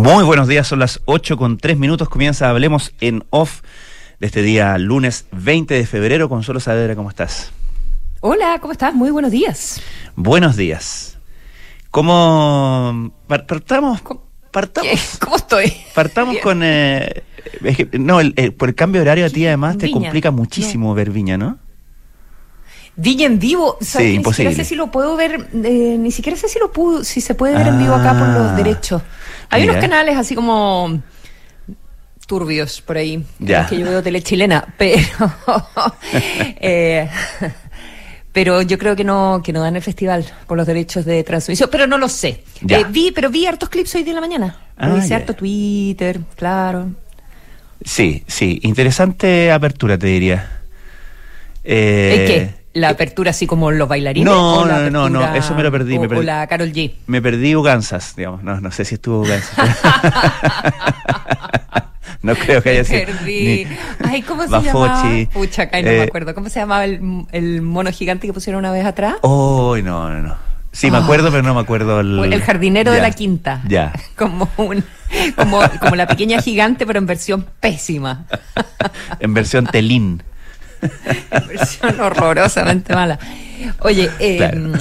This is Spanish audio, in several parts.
Muy buenos días, son las 8 con 3 minutos. Comienza Hablemos en Off de este día, lunes 20 de febrero. Consuelo Saavedra, ¿cómo estás? Hola, ¿cómo estás? Muy buenos días. Buenos días. ¿Cómo partamos? Partamos. ¿Cómo estoy? Partamos con. Eh, no, por el cambio de horario a ti además te complica muchísimo ver Viña, ¿no? Viña en vivo, sí, imposible. Ni sé si lo puedo ver, eh, ni siquiera sé si lo pudo, si se puede ver en vivo acá por los ah, derechos. Hay unos canales así como turbios por ahí, ya. que yo veo tele chilena, pero eh, pero yo creo que no que no dan el festival por los derechos de transmisión, pero no lo sé. Eh, vi, pero vi hartos clips hoy de la mañana. Ah, Hice harto Twitter, claro. Sí, sí, interesante apertura te diría. Eh, qué? ¿La apertura así como los bailarines? No, no, no, no, eso me lo perdí. O, me perdí. la Carol G. Me perdí Ugansas, digamos. No, no sé si estuvo Ugansas. no creo que haya sido. Perdí. Ay, ¿cómo se llamaba? Pucha, acá no me eh, acuerdo. ¿Cómo se llamaba el, el, mono gigante que pusieron una vez atrás? Oh, no, no, no. Sí, me ah. acuerdo, pero no me acuerdo el... El jardinero de la quinta. Ya. Como un... Como, como la pequeña gigante, pero en versión pésima. en versión telín. Versión horrorosamente mala. Oye, em,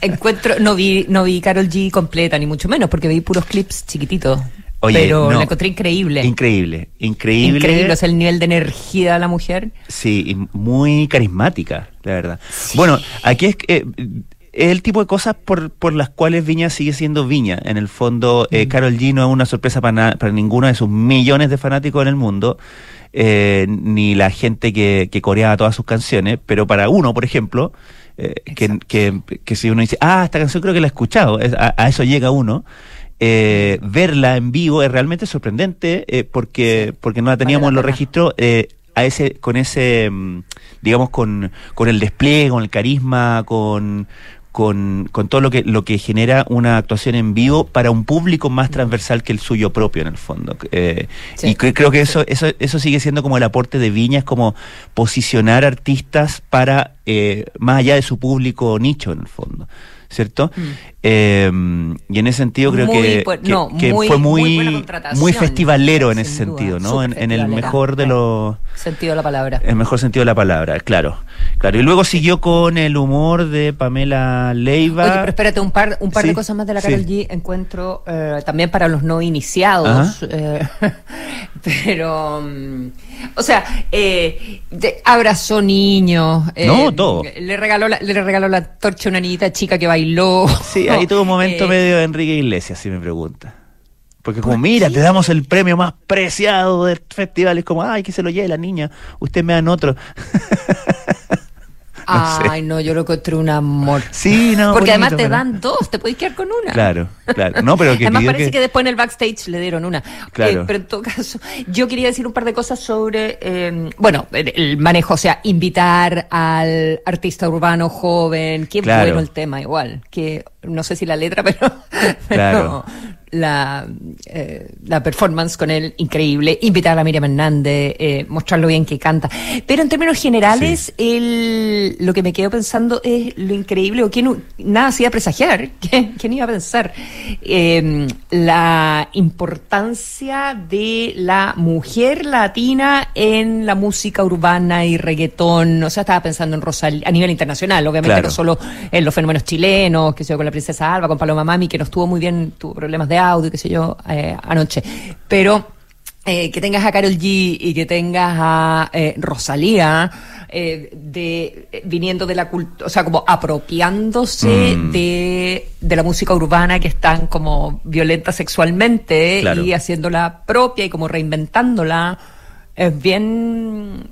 encuentro, no vi, no vi Carol G completa, ni mucho menos, porque vi puros clips chiquititos. pero la encontré increíble. Increíble, increíble. Increíble, o sea, el nivel de energía de la mujer. Sí, y muy carismática, la verdad. Bueno, aquí es eh, es el tipo de cosas por, por las cuales Viña sigue siendo Viña. En el fondo, eh, mm. Carol G no es una sorpresa para, para ninguno de sus millones de fanáticos en el mundo. Eh, ni la gente que, que coreaba todas sus canciones, pero para uno, por ejemplo, eh, que, que, que, si uno dice, ah, esta canción creo que la he escuchado, a, eso llega uno. Eh, verla en vivo es realmente sorprendente eh, porque porque no la teníamos en los registros eh, a ese con ese mm, digamos con, con el despliegue con el carisma con con, con todo lo que, lo que genera una actuación en vivo para un público más transversal que el suyo propio en el fondo. Eh, y creo que eso, eso, eso sigue siendo como el aporte de Viña, es como posicionar artistas para eh, más allá de su público nicho en el fondo. ¿Cierto? Mm. Eh, y en ese sentido creo que, fue muy, muy, festivalero en ese sentido, ¿no? En, el mejor de los... Sentido de la palabra. En el mejor sentido de la palabra, claro. Claro, y luego siguió con el humor de Pamela Leiva. Oye, pero espérate, un par, un par de cosas más de la Carol G encuentro eh, también para los no iniciados. Eh, pero... Mm, o sea, eh, abrazó niños. Eh, no, todo. Le regaló, la, le regaló la torcha a una niñita chica que bailó. Sí, ahí tuvo un momento eh, medio de Enrique Iglesias, si me pregunta. Porque como, mira, te damos el premio más preciado del festival. Es como, ay, que se lo lleve la niña. Usted me dan otro. Ay, no, yo lo encontré un amor. Sí, no. Porque además te dan dos, te puedes quedar con una. Claro, claro. No, pero que además parece que... después en el backstage le dieron una. Claro. Eh, pero en todo caso, yo quería decir un par de cosas sobre, eh, bueno, el manejo, o sea, invitar al artista urbano joven, qué bueno el tema igual, que no sé si la letra, pero, claro la, eh, la performance con él increíble, invitar a Miriam Hernández, eh, mostrarlo bien que canta. Pero en términos generales, el, lo que me quedo pensando es lo increíble, o quién nada hacía presagiar, ¿quién, quién iba a pensar? Eh, la importancia de la mujer latina en la música urbana y reggaetón. O sea, estaba pensando en Rosalía a nivel internacional, obviamente no solo en los fenómenos chilenos, que se con la princesa Alba, con Paloma Mami, que no estuvo muy bien, tuvo problemas de audio, qué sé yo, eh, anoche. Pero eh, que tengas a Carol G y que tengas a eh, Rosalía de viniendo de la cultura, o sea, como apropiándose mm. de, de, la música urbana que están como violenta sexualmente y haciéndola propia y como reinventándola. Es bien,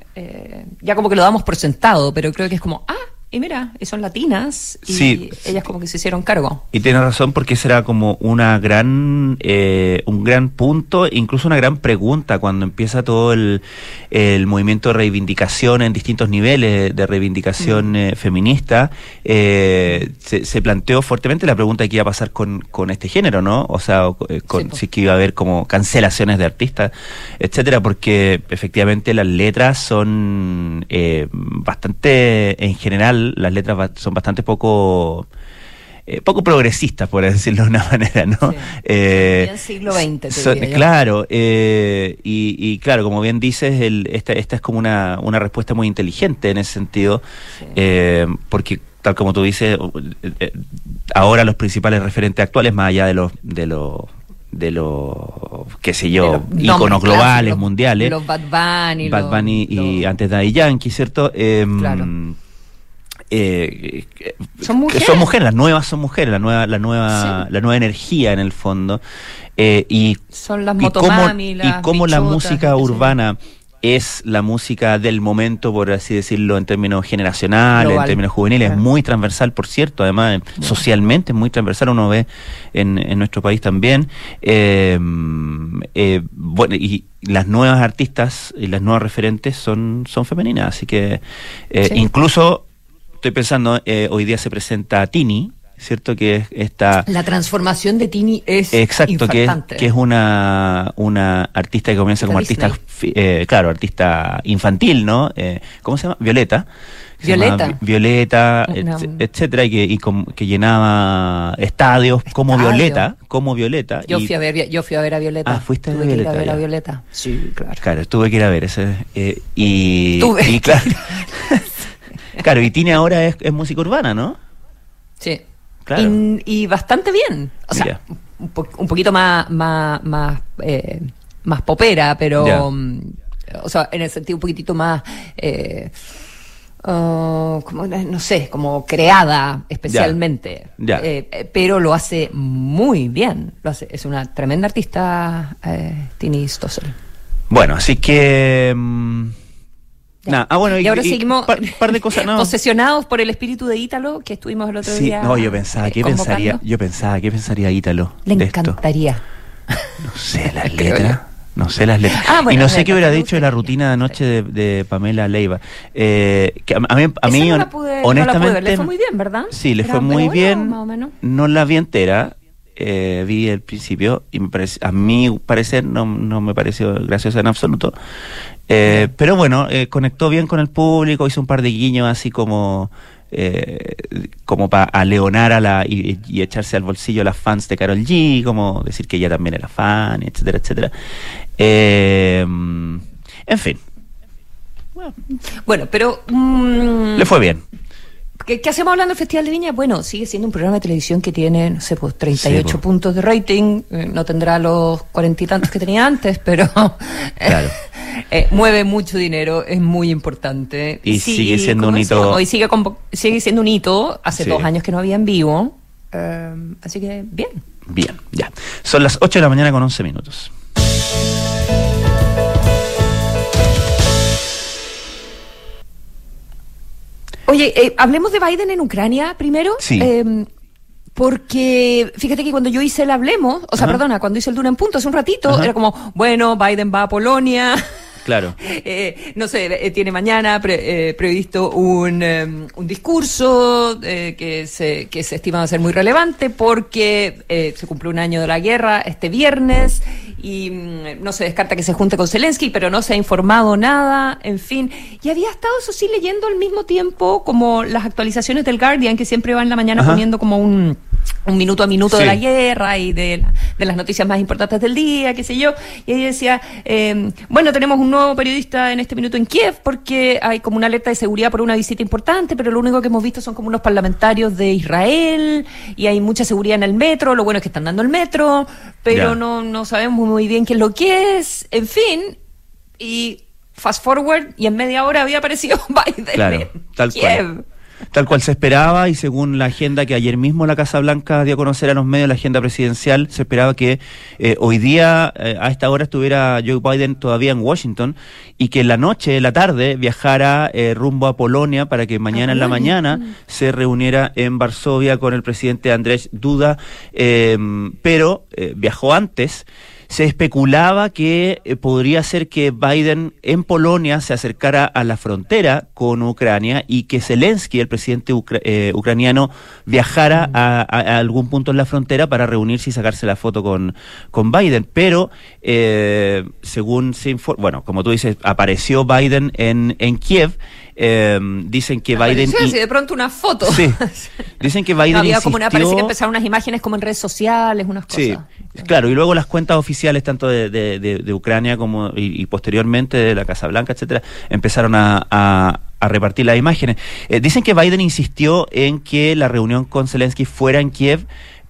ya como que lo damos por sentado, pero creo que es como, ah, y mira, son latinas y ellas como que se hicieron cargo. Y tiene razón porque será como una gran, eh, un gran punto, incluso una gran pregunta cuando empieza todo el, el movimiento de reivindicación en distintos niveles de reivindicación mm. eh, feminista. Eh, se, planteó fuertemente la pregunta de qué iba a pasar con, con este género, ¿no? O sea, con, si que iba a haber como cancelaciones de artistas, etcétera, porque efectivamente las letras son bastante en general las letras son bastante poco eh, poco progresistas, por decirlo de una manera, ¿no? Sí. siglo XX. claro, eh, y, claro, como bien dices, el, esta, esta es como una, una respuesta muy inteligente en ese sentido, eh, porque tal como tú dices, ahora los principales referentes actuales, más allá de los de los de los, qué sé yo, íconos globales, mundiales. Los Bad Bunny. Bad Bunny y antes de Yankee, ¿cierto? Em, eh, son mujeres. Son mujeres, las nuevas son mujeres, la nueva, la nueva, la nueva energía en el fondo. Eh, y, son las y cómo, la música urbana es la música del momento, por así decirlo, en términos generacionales, en términos juveniles, es muy transversal, por cierto, además socialmente es muy transversal, uno ve en, en nuestro país también. Eh, eh, bueno, y las nuevas artistas y las nuevas referentes son, son femeninas, así que eh, incluso estoy pensando, hoy día se presenta Tini, ¿cierto? Que es esta... La transformación de Tini es Exacto, que es, que es una, una artista que comienza como artista, eh, claro, artista infantil, ¿no? Eh, ¿Cómo se llama? Violeta. Violeta. Violeta, etcétera, y, que, y que llenaba estadios como Violeta, como Violeta. Yo, fui a ver, yo fui a ver a Violeta. Ah, fuiste a ver Violeta. a ver a Violeta. Sí, claro. Claro, tuve que ir a ver ese. Eh, y, y claro, claro, y Tini ahora es, es música urbana, ¿no? Sí. Y, bastante bien. O sea, un, poquito más, más, más, eh, más popera, pero. Mm, o sea, en el sentido un poquitito más. Eh, uh, como, no sé, como creada especialmente. Eh, pero lo hace muy bien. Lo hace, es una tremenda artista, eh, Tini Stossel. Bueno, así que. Ah, bueno, y, ahora seguimos par, de cosas, posesionados por el espíritu de Ítalo que estuvimos el otro sí, día. No, yo pensaba, ¿qué pensaría? Yo pensaba, ¿qué pensaría Ítalo? Le encantaría. No sé las letras. No sé las letras. Ah, y no sé qué hubiera dicho de la rutina de anoche de, Pamela Leiva. Eh, que a, mí, a mí no honestamente. Le fue muy bien, ¿verdad? Sí, le fue muy bien. No la vi entera. Eh, vi el principio y me parece, a mi parecer no, no me pareció graciosa en absoluto. Eh, pero bueno, eh, conectó bien con el público, hizo un par de guiños así como eh, como para leonar a la y, echarse al bolsillo a las fans de Carol G, como decir que ella también era fan, etcétera, etcétera. en fin. Bueno, pero mm, le fue bien. ¿Qué, hacemos hablando del Festival de Viña? Bueno, sigue siendo un programa de televisión que tiene, no sé, pues 38 pues. puntos de rating. no tendrá los cuarenta y tantos que tenía antes, pero. Claro. Eh, mueve mucho dinero, es muy importante. Y sigue siendo un hito. Y sigue, sigue siendo un hito. Hace dos años que no había en vivo. Eh, así que, bien. Bien, ya. Son las 8 de la mañana con 11 minutos. Oye, eh, hablemos de Biden en Ucrania primero. Sí. porque fíjate que cuando yo hice el Hablemos, o sea, perdona, cuando hice el Duna en punto hace un ratito, era como, bueno, Biden va a Polonia. Claro. Eh, no sé, eh, tiene mañana eh, previsto un, em, un discurso que, se, que se estima ser muy relevante porque se cumple un año de la guerra este viernes y mm, no se descarta que se junte con Zelensky, pero no se ha informado nada, en fin. Y había estado, eso sí, leyendo al mismo tiempo como las actualizaciones del Guardian, que siempre va en la mañana poniendo como un un minuto a minuto de la guerra y de, de, las noticias más importantes del día, qué sé yo. Y ahí decía, eh, bueno, tenemos un nuevo periodista en este minuto en Kiev porque hay como una alerta de seguridad por una visita importante, pero lo único que hemos visto son como unos parlamentarios de Israel y hay mucha seguridad en el metro. Lo bueno es que están dando el metro, pero no, no sabemos muy bien qué es lo que es. En fin, y fast forward y en media hora había aparecido Biden claro, tal Kiev. Tal cual se esperaba y según la agenda que ayer mismo la Casa Blanca dio a conocer a los medios, la agenda presidencial, se esperaba que eh, hoy día eh, a esta hora estuviera Joe Biden todavía en Washington y que en la noche, en la tarde, viajara eh, rumbo a Polonia para que mañana en la mañana se reuniera en Varsovia con el presidente Andrés Duda, pero viajó antes se especulaba que eh, podría ser que Biden en Polonia se acercara a la frontera con Ucrania y que Zelensky, el presidente eh, ucraniano, viajara a, algún punto en la frontera para reunirse y sacarse la foto con, con Biden. Pero, eh, según se informa, bueno, como tú dices, apareció Biden en, en Kiev Em, dicen que Biden... Sí, de pronto una foto. Sí. Dicen que Biden había como una, parece que empezaron unas imágenes como en redes sociales, unas cosas. Sí, claro, y luego las cuentas oficiales tanto de, de, Ucrania como y, posteriormente de la Casa Blanca, etcétera, empezaron a, a, repartir las imágenes. Eh, dicen que Biden insistió en que la reunión con Zelensky fuera en Kiev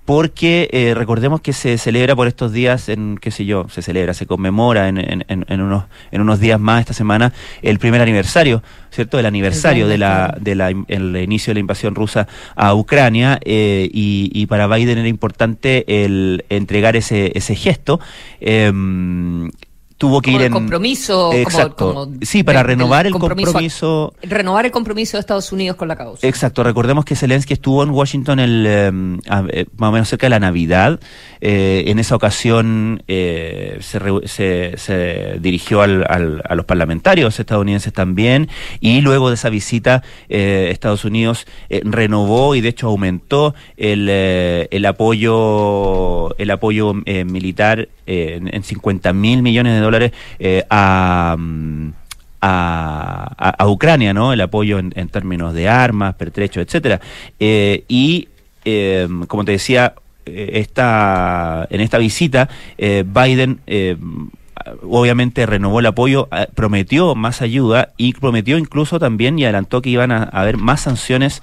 porque eh, recordemos que se celebra por estos días, en qué sé yo, se celebra, se conmemora en, en, en, unos, en unos días más esta semana el primer aniversario, ¿cierto? El aniversario de la, de la, el inicio de la invasión rusa a Ucrania eh, y, y, para Biden era importante el entregar ese, ese gesto. Eh, tuvo que ir en compromiso exacto. sí para renovar el compromiso, renovar el compromiso de Estados Unidos con la causa. Exacto. Recordemos que Zelensky estuvo en Washington el em, eh, más o menos cerca de la Navidad. Eh, en esa ocasión eh, se, se, dirigió al, a los parlamentarios estadounidenses también y luego de esa visita Estados Unidos renovó y de hecho aumentó el, el apoyo el apoyo militar en, en 50 mil millones de dólares eh, mm, a, a, Ucrania, ¿no? El apoyo en, términos de armas, pertrechos, etcétera. Eh, y, em, como te decía, eh, esta, en esta visita, Biden obviamente renovó el apoyo, prometió más ayuda y prometió incluso también y adelantó que iban a haber más sanciones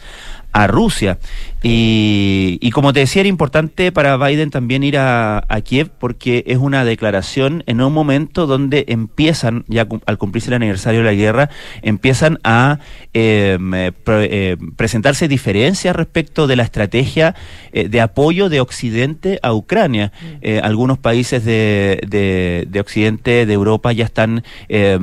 a Rusia. Y, y, como te decía, era importante para Biden también ir a, Kiev porque es una declaración en un momento donde empiezan, ya al cumplirse el aniversario de la guerra, empiezan a em, eh, eh, presentarse diferencias respecto de la estrategia eh, de apoyo de Occidente a Ucrania. Mm. algunos países de, de, de, Occidente, de Europa, ya están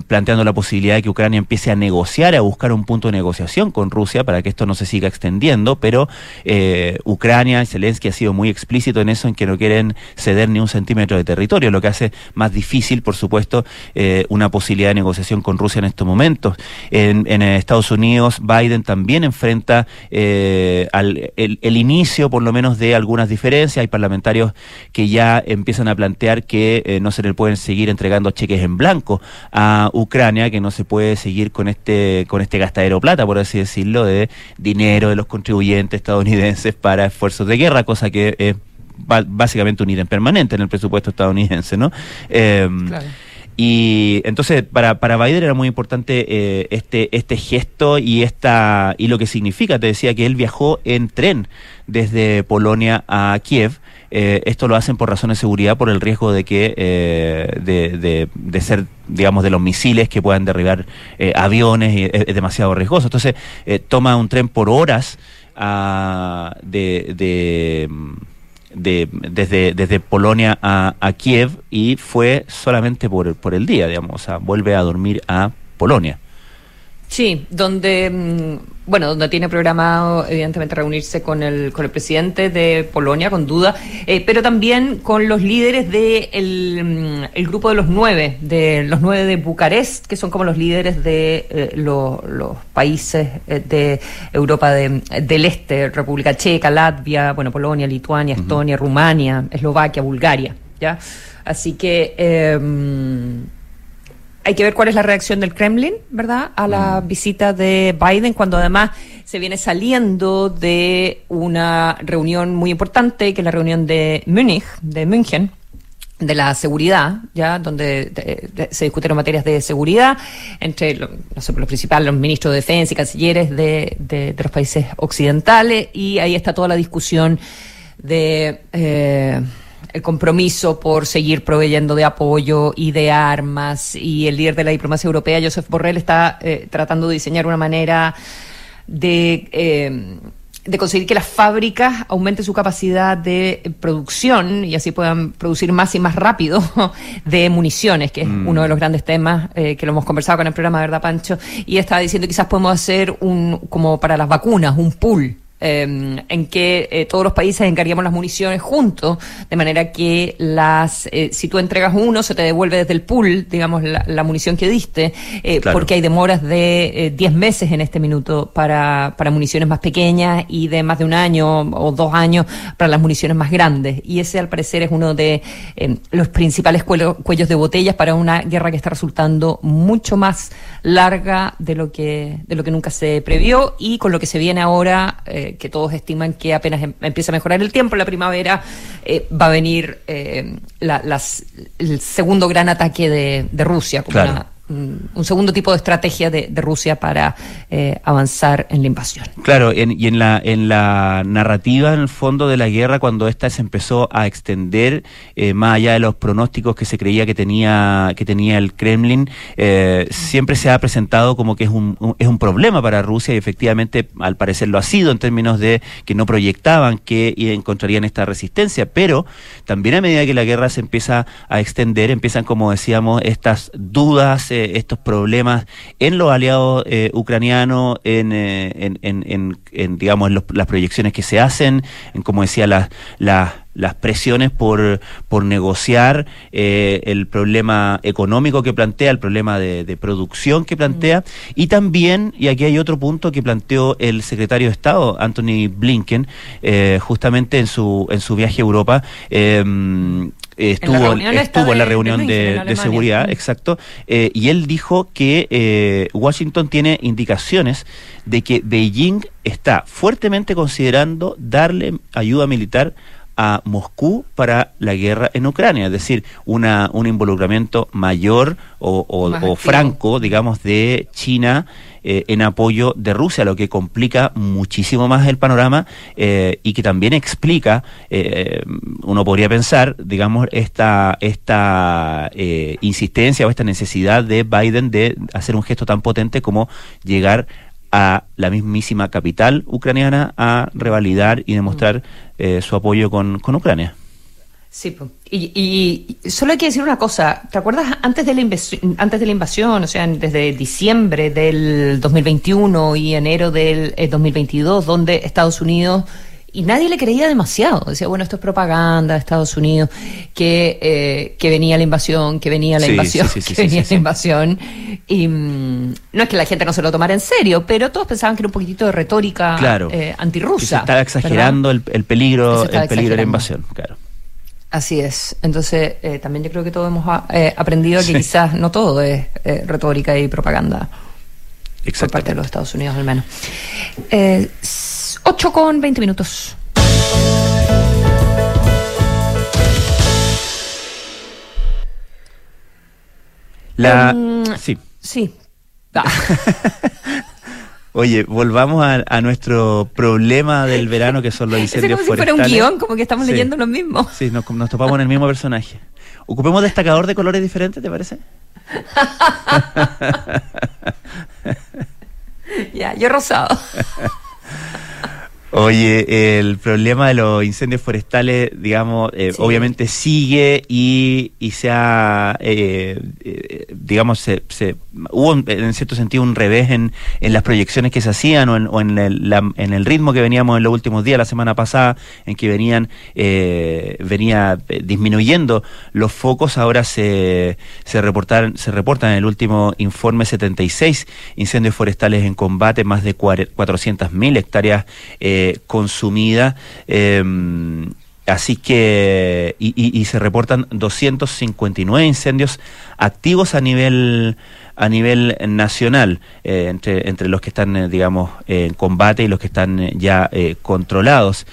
planteando la posibilidad de que Ucrania empiece a negociar, a buscar un punto de negociación con Rusia para que esto no se siga extendiendo, pero eh, Ucrania y Zelensky ha sido muy explícito en eso, en que no quieren ceder ni un centímetro de territorio, lo que hace más difícil, por supuesto, eh, una posibilidad de negociación con Rusia en estos momentos. En, Estados Unidos, Biden también enfrenta eh, el, inicio, por lo menos, de algunas diferencias. Hay parlamentarios que ya empiezan a plantear que no se le pueden seguir entregando cheques en blanco a Ucrania, que no se puede seguir con este con este gastadero plata, por así decirlo, de dinero de los contribuyentes estadounidenses para esfuerzos de guerra, cosa que es básicamente un ítem permanente en el presupuesto estadounidense, ¿no? Em, y entonces para, para Biden era muy importante eh, este, este gesto y esta y lo que significa. Te decía que él viajó en tren desde Polonia a Kiev. Eh, esto lo hacen por razones de seguridad, por el riesgo de que eh, de, de, ser, digamos, de los misiles que puedan derribar aviones. Y es, demasiado riesgoso. Entonces toma un tren por horas de, de, de, desde, desde Polonia a, a, Kiev y fue solamente por, por el día, digamos, o sea, vuelve a dormir a Polonia. Sí, donde mm, bueno, donde tiene programado evidentemente reunirse con el con el presidente de Polonia, con duda, eh, pero también con los líderes del de mm, el grupo de los nueve, de los nueve de Bucarest, que son como los líderes de eh, los países eh, de Europa del Este, República Checa, Latvia, bueno, Polonia, Lituania, Estonia, Rumania, Eslovaquia, Bulgaria, ya. Así que em, hay que ver cuál es la reacción del Kremlin, ¿verdad?, a la mm. visita de Biden, cuando además se viene saliendo de una reunión muy importante, que es la reunión de Múnich, de München, de la seguridad, ya donde se discutieron materias de seguridad entre los principales, los ministros de defensa y cancilleres de, de, los países occidentales, y ahí está toda la discusión de eh, el compromiso por seguir proveyendo de apoyo y de armas. Y el líder de la diplomacia europea, Joseph Borrell, está eh, tratando de diseñar una manera de, eh, de conseguir que las fábricas aumenten su capacidad de producción y así puedan producir más y más rápido de municiones, que es mm. uno de los grandes temas eh, que lo hemos conversado con el programa, ¿verdad, Pancho? Y estaba diciendo quizás podemos hacer un, como para las vacunas, un pool em, en que eh, todos los países encarguemos las municiones juntos, de manera que las, eh, si tú entregas uno, se te devuelve desde el pool, digamos, la, munición que diste, eh, porque hay demoras de 10 meses en este minuto para, para municiones más pequeñas y de más de un año o dos años para las municiones más grandes. Y ese, al parecer, es uno de em, los principales cuellos de botellas para una guerra que está resultando mucho más larga de lo que, de lo que nunca se previó y con lo que se viene ahora, eh, que todos estiman que apenas em, empieza a mejorar el tiempo, la primavera, eh, va a venir eh, las, el segundo gran ataque de, de Rusia, como una un segundo tipo de estrategia de, Rusia para eh, avanzar en la invasión. Claro, y en la, en la narrativa, en el fondo de la guerra, cuando esta se empezó a extender eh, más allá de los pronósticos que se creía que tenía, que tenía el Kremlin, eh, siempre se ha presentado como que es un, es un problema para Rusia y efectivamente al parecer lo ha sido en términos de que no proyectaban que encontrarían esta resistencia, pero también a medida que la guerra se empieza a extender, empiezan, como decíamos, estas dudas, estos problemas en los aliados eh, ucranianos, en, eh, en, digamos, las proyecciones que se hacen, en, como decía, las, las presiones por, por negociar eh, el problema económico que plantea, el problema de, producción que plantea, mm. y también, y aquí hay otro punto que planteó el secretario de Estado, Anthony Blinken, justamente en su, en su viaje a Europa, estuvo, en estuvo en la reunión de, seguridad, exacto, eh, y él dijo que eh, Washington tiene indicaciones de que Beijing está fuertemente considerando darle ayuda militar a Moscú para la guerra en Ucrania, es decir, una, un involucramiento mayor o, o franco, digamos, de China eh, en apoyo de Rusia, lo que complica muchísimo más el panorama eh, y que también explica, eh, uno podría pensar, digamos, esta, esta insistencia o esta necesidad de Biden de hacer un gesto tan potente como llegar a la mismísima capital ucraniana a revalidar y demostrar su apoyo con, con Ucrania. Sí, y, solo hay que decir una cosa. ¿Te acuerdas antes de la antes de la invasión, o sea, desde diciembre del 2021 y enero del 2022, eh, donde Estados Unidos y nadie le creía demasiado. Decía, bueno, esto es propaganda de Estados Unidos, que, eh, que venía la invasión, que venía la invasión, que venía la invasión. Y mm, no es que la gente no se lo tomara en serio, pero todos pensaban que era un poquitito de retórica claro, eh, antirrusa. se estaba exagerando el, peligro, el peligro de la invasión, claro. Así es. Entonces, eh, también yo creo que todos hemos ah, eh, aprendido que quizás no todo es retórica y propaganda. Por parte de los Estados Unidos, al menos. 8 con 20 minutos. La. Um, sí. Sí. Oye, volvamos a, nuestro problema del verano que son los incendios es como si fuera un guion, como que estamos leyendo lo mismo. Sí, nos, topamos en el mismo personaje. Ocupemos destacador de colores diferentes, ¿te parece? ya, yo rosado. Oye, el problema de los incendios forestales, digamos, eh, obviamente sigue y, y se ha, eh, eh, digamos, se, se, hubo en cierto sentido un revés en, en las proyecciones que se hacían o en, o en, el, en el ritmo que veníamos en los últimos días, la semana pasada, en que venían, venía disminuyendo los focos, ahora se, se, reportan, se reportan en el último informe 76 incendios forestales en combate, más de 400.000 hectáreas. Eh, consumida. Em, así que, y, se reportan 259 incendios activos a nivel a nivel nacional, eh, entre, entre los que están, eh, digamos, en combate y los que están eh, ya controlados.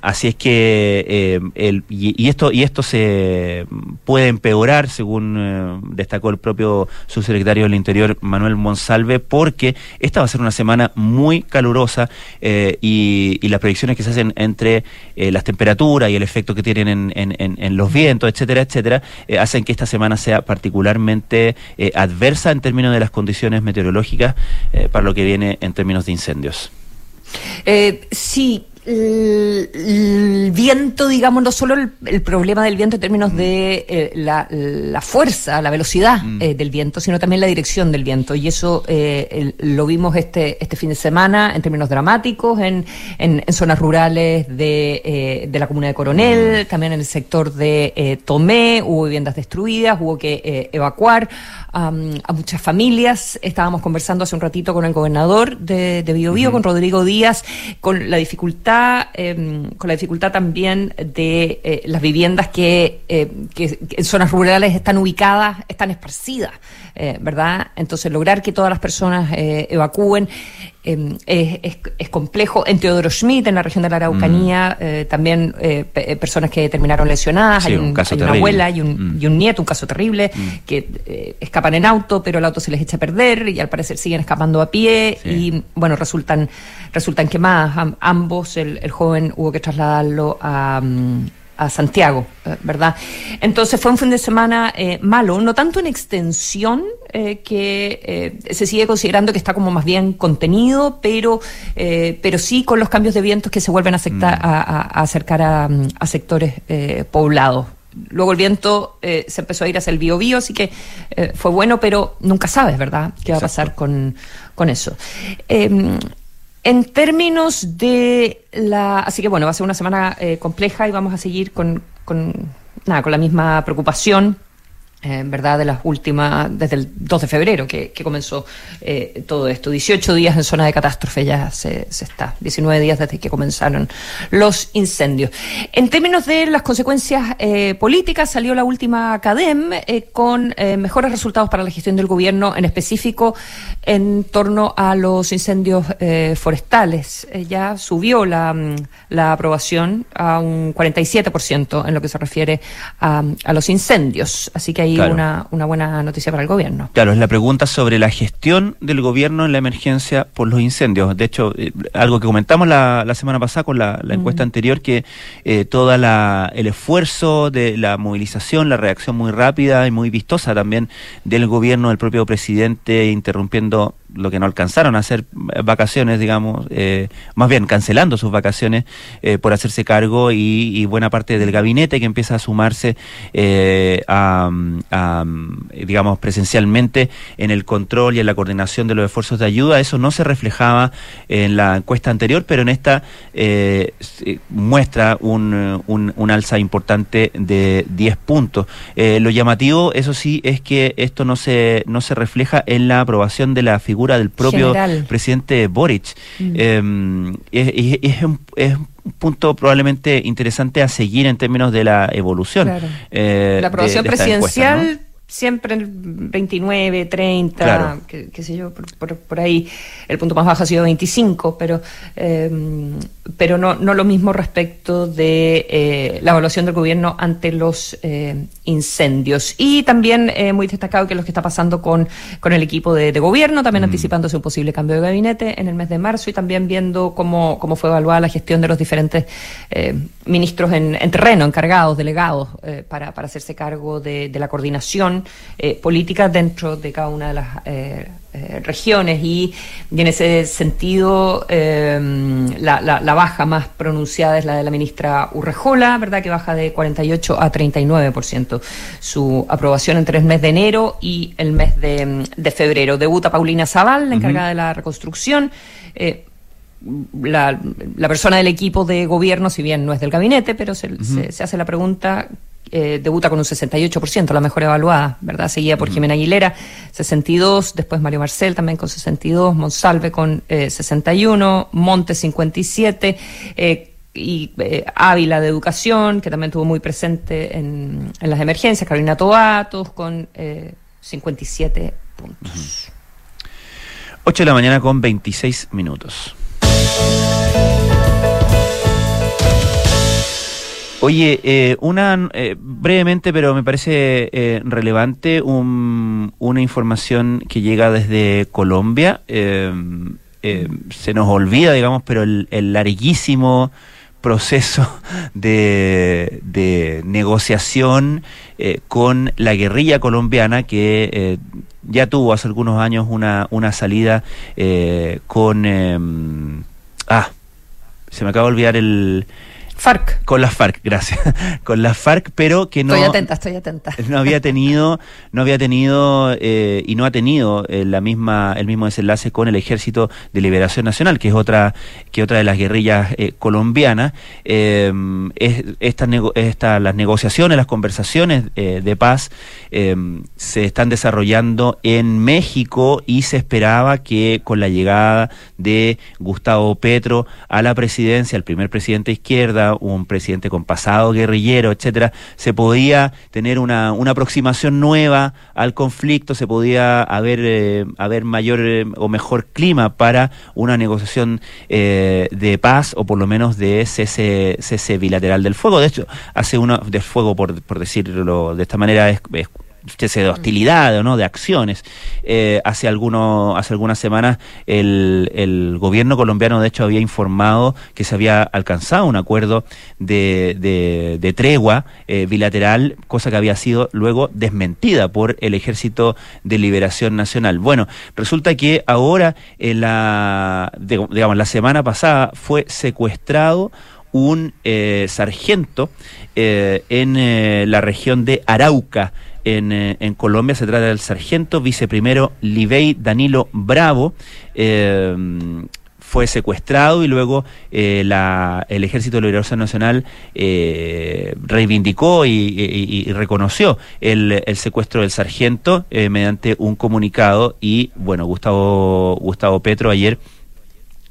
así es que, el, y, esto, y esto se puede empeorar, según destacó el propio subsecretario del Interior, Manuel Monsalve, porque esta va a ser una semana muy calurosa y, y, las proyecciones que se hacen entre las temperaturas y el efecto que tienen en, en, en los vientos, etcétera, etcétera, hacen que esta semana sea particularmente eh, adversa en términos de las condiciones meteorológicas eh, para lo que viene en términos de incendios. Eh, sí, el, viento, digamos, no solo el, problema del viento en términos de eh, la, fuerza, la velocidad mm. eh, del viento, sino también la dirección del viento. Y eso eh, lo vimos este, este fin de semana en términos dramáticos, en, en, zonas rurales de, de, la comuna de Coronel, mm. también en el sector de Tomé, hubo viviendas destruidas, hubo que evacuar a muchas familias. Estábamos conversando hace un ratito con el gobernador de, de Biobío, con Rodrigo Díaz, con la dificultad, em, con la dificultad también de eh, las viviendas que, eh, que, en zonas rurales están ubicadas, están esparcidas, eh, ¿verdad? Entonces lograr que todas las personas evacúen Em, es, es, complejo. En Teodoro Schmidt, en la región de la Araucanía, mm. eh, también eh, eh, personas que terminaron lesionadas. hay, un, una abuela y un, mm. y un, nieto, un caso terrible, mm. que escapan en auto, pero el auto se les echa a perder y al parecer siguen escapando a pie y, bueno, resultan, resultan quemadas. ambos, el, el joven hubo que trasladarlo a a Santiago, eh, ¿verdad? Entonces fue un fin de semana eh, malo, no tanto en extensión, eh, que se sigue considerando que está como más bien contenido, pero, pero sí con los cambios de vientos que se vuelven a, aceptar, mm. a, acercar a, sectores poblados. Luego el viento se empezó a ir hacia el bio, así que fue bueno, pero nunca sabes, ¿verdad?, qué va a pasar con, con eso. En términos de la... Así que bueno, va a ser una semana eh, compleja y vamos a seguir con, con, nada, con la misma preocupación eh, ¿verdad? De las últimas, desde el 2 de febrero que, comenzó eh, todo esto. 18 días en zona de catástrofe ya se, está, 19 días desde que comenzaron los incendios. En términos de las consecuencias eh, políticas, salió la última CADEM con mejores resultados para la gestión del gobierno, en específico en torno a los incendios forestales. ya subió la, la, aprobación a un 47% en lo que se refiere a, a los incendios. Así que una, una buena noticia para el gobierno. Claro, es la pregunta sobre la gestión del gobierno en la emergencia por los incendios. De hecho, eh, algo que comentamos la, la, semana pasada con la, encuesta anterior, que eh, todo el esfuerzo de la movilización, la reacción muy rápida y muy vistosa también del gobierno, del propio presidente, interrumpiendo lo que no alcanzaron a hacer vacaciones, digamos, eh, más bien cancelando sus vacaciones eh, por hacerse cargo y, buena parte del gabinete que empieza a sumarse eh, a, digamos, presencialmente en el control y en la coordinación de los esfuerzos de ayuda. Eso no se reflejaba en la encuesta anterior, pero en esta muestra un, un, un, alza importante de 10 puntos. lo llamativo, eso sí, es que esto no se, no se refleja en la aprobación de la figura del propio presidente Boric. Mm. Em, es, un, es, un, punto probablemente interesante a seguir en términos de la evolución. Eh, la aprobación presidencial siempre el 29, 30, qué, sé yo, por, por, ahí. El punto más bajo ha sido 25, pero, eh, pero no, no lo mismo respecto de eh, la evaluación del gobierno ante los eh, incendios. Y también muy destacado que lo que está pasando con, con el equipo de, gobierno, también mm. anticipándose un posible cambio de gabinete en el mes de marzo y también viendo cómo, cómo fue evaluada la gestión de los diferentes ministros en, terreno, encargados, delegados, para, para hacerse cargo de, de la coordinación eh, políticas dentro de cada una de las eh, eh, regiones y, en ese sentido la, la, baja más pronunciada es la de la ministra Urrejola, ¿verdad? que baja de 48 a 39% su aprobación entre el mes de enero y el mes de, de febrero. Debuta Paulina Zaval, la encargada de la reconstrucción. La, la, persona del equipo de gobierno, si bien no es del gabinete, pero se, se hace la pregunta eh, debuta con un 68%, la mejor evaluada, ¿verdad? Seguida por Jimena Aguilera, 62, después Mario Marcel también con 62, Monsalve con 61, eh, Monte 57, eh, y Ávila de Educación, que también estuvo muy presente en, en las emergencias, Carolina Toatos con 57 puntos. 8 de la mañana con 26 minutos. Oye, eh, una eh, brevemente, pero me parece eh, relevante, una información que llega desde Colombia. se nos olvida, digamos, pero el, larguísimo proceso de, de negociación con la guerrilla colombiana que ya tuvo hace algunos años una, una salida con... ah, se me acaba de olvidar el FARC. Con las FARC, gracias. Con las FARC, pero que no. Estoy atenta, estoy atenta. No había tenido, no había tenido eh, y no ha tenido eh, la misma, el mismo desenlace con el Ejército de Liberación Nacional, que es otra, que otra de las guerrillas eh, colombianas. es, estas las negociaciones, las conversaciones de paz se están desarrollando en México y se esperaba que con la llegada de Gustavo Petro a la presidencia, el primer presidente de izquierda, un presidente con pasado guerrillero, etcétera, se podía tener una, una aproximación nueva al conflicto, se podía haber, eh, haber mayor eh, o mejor clima para una negociación eh, de paz o por lo menos de cese, cese bilateral del fuego. De hecho, hace uno de fuego, por, por decirlo de esta manera, es de hostilidad o no de acciones. Eh, hace algunos hace algunas semanas el, gobierno colombiano de hecho había informado que se había alcanzado un acuerdo de, de, tregua eh, bilateral cosa que había sido luego desmentida por el ejército de liberación nacional. Bueno resulta que ahora en la digamos la semana pasada fue secuestrado un eh, sargento en la región de Arauca en, eh, en, Colombia. Se trata del sargento viceprimero Libey Danilo Bravo. Eh, fue secuestrado y luego eh, la, el Ejército de Liberación Nacional reivindicó y, reconoció el, el, secuestro del sargento mediante un comunicado y bueno Gustavo Gustavo Petro ayer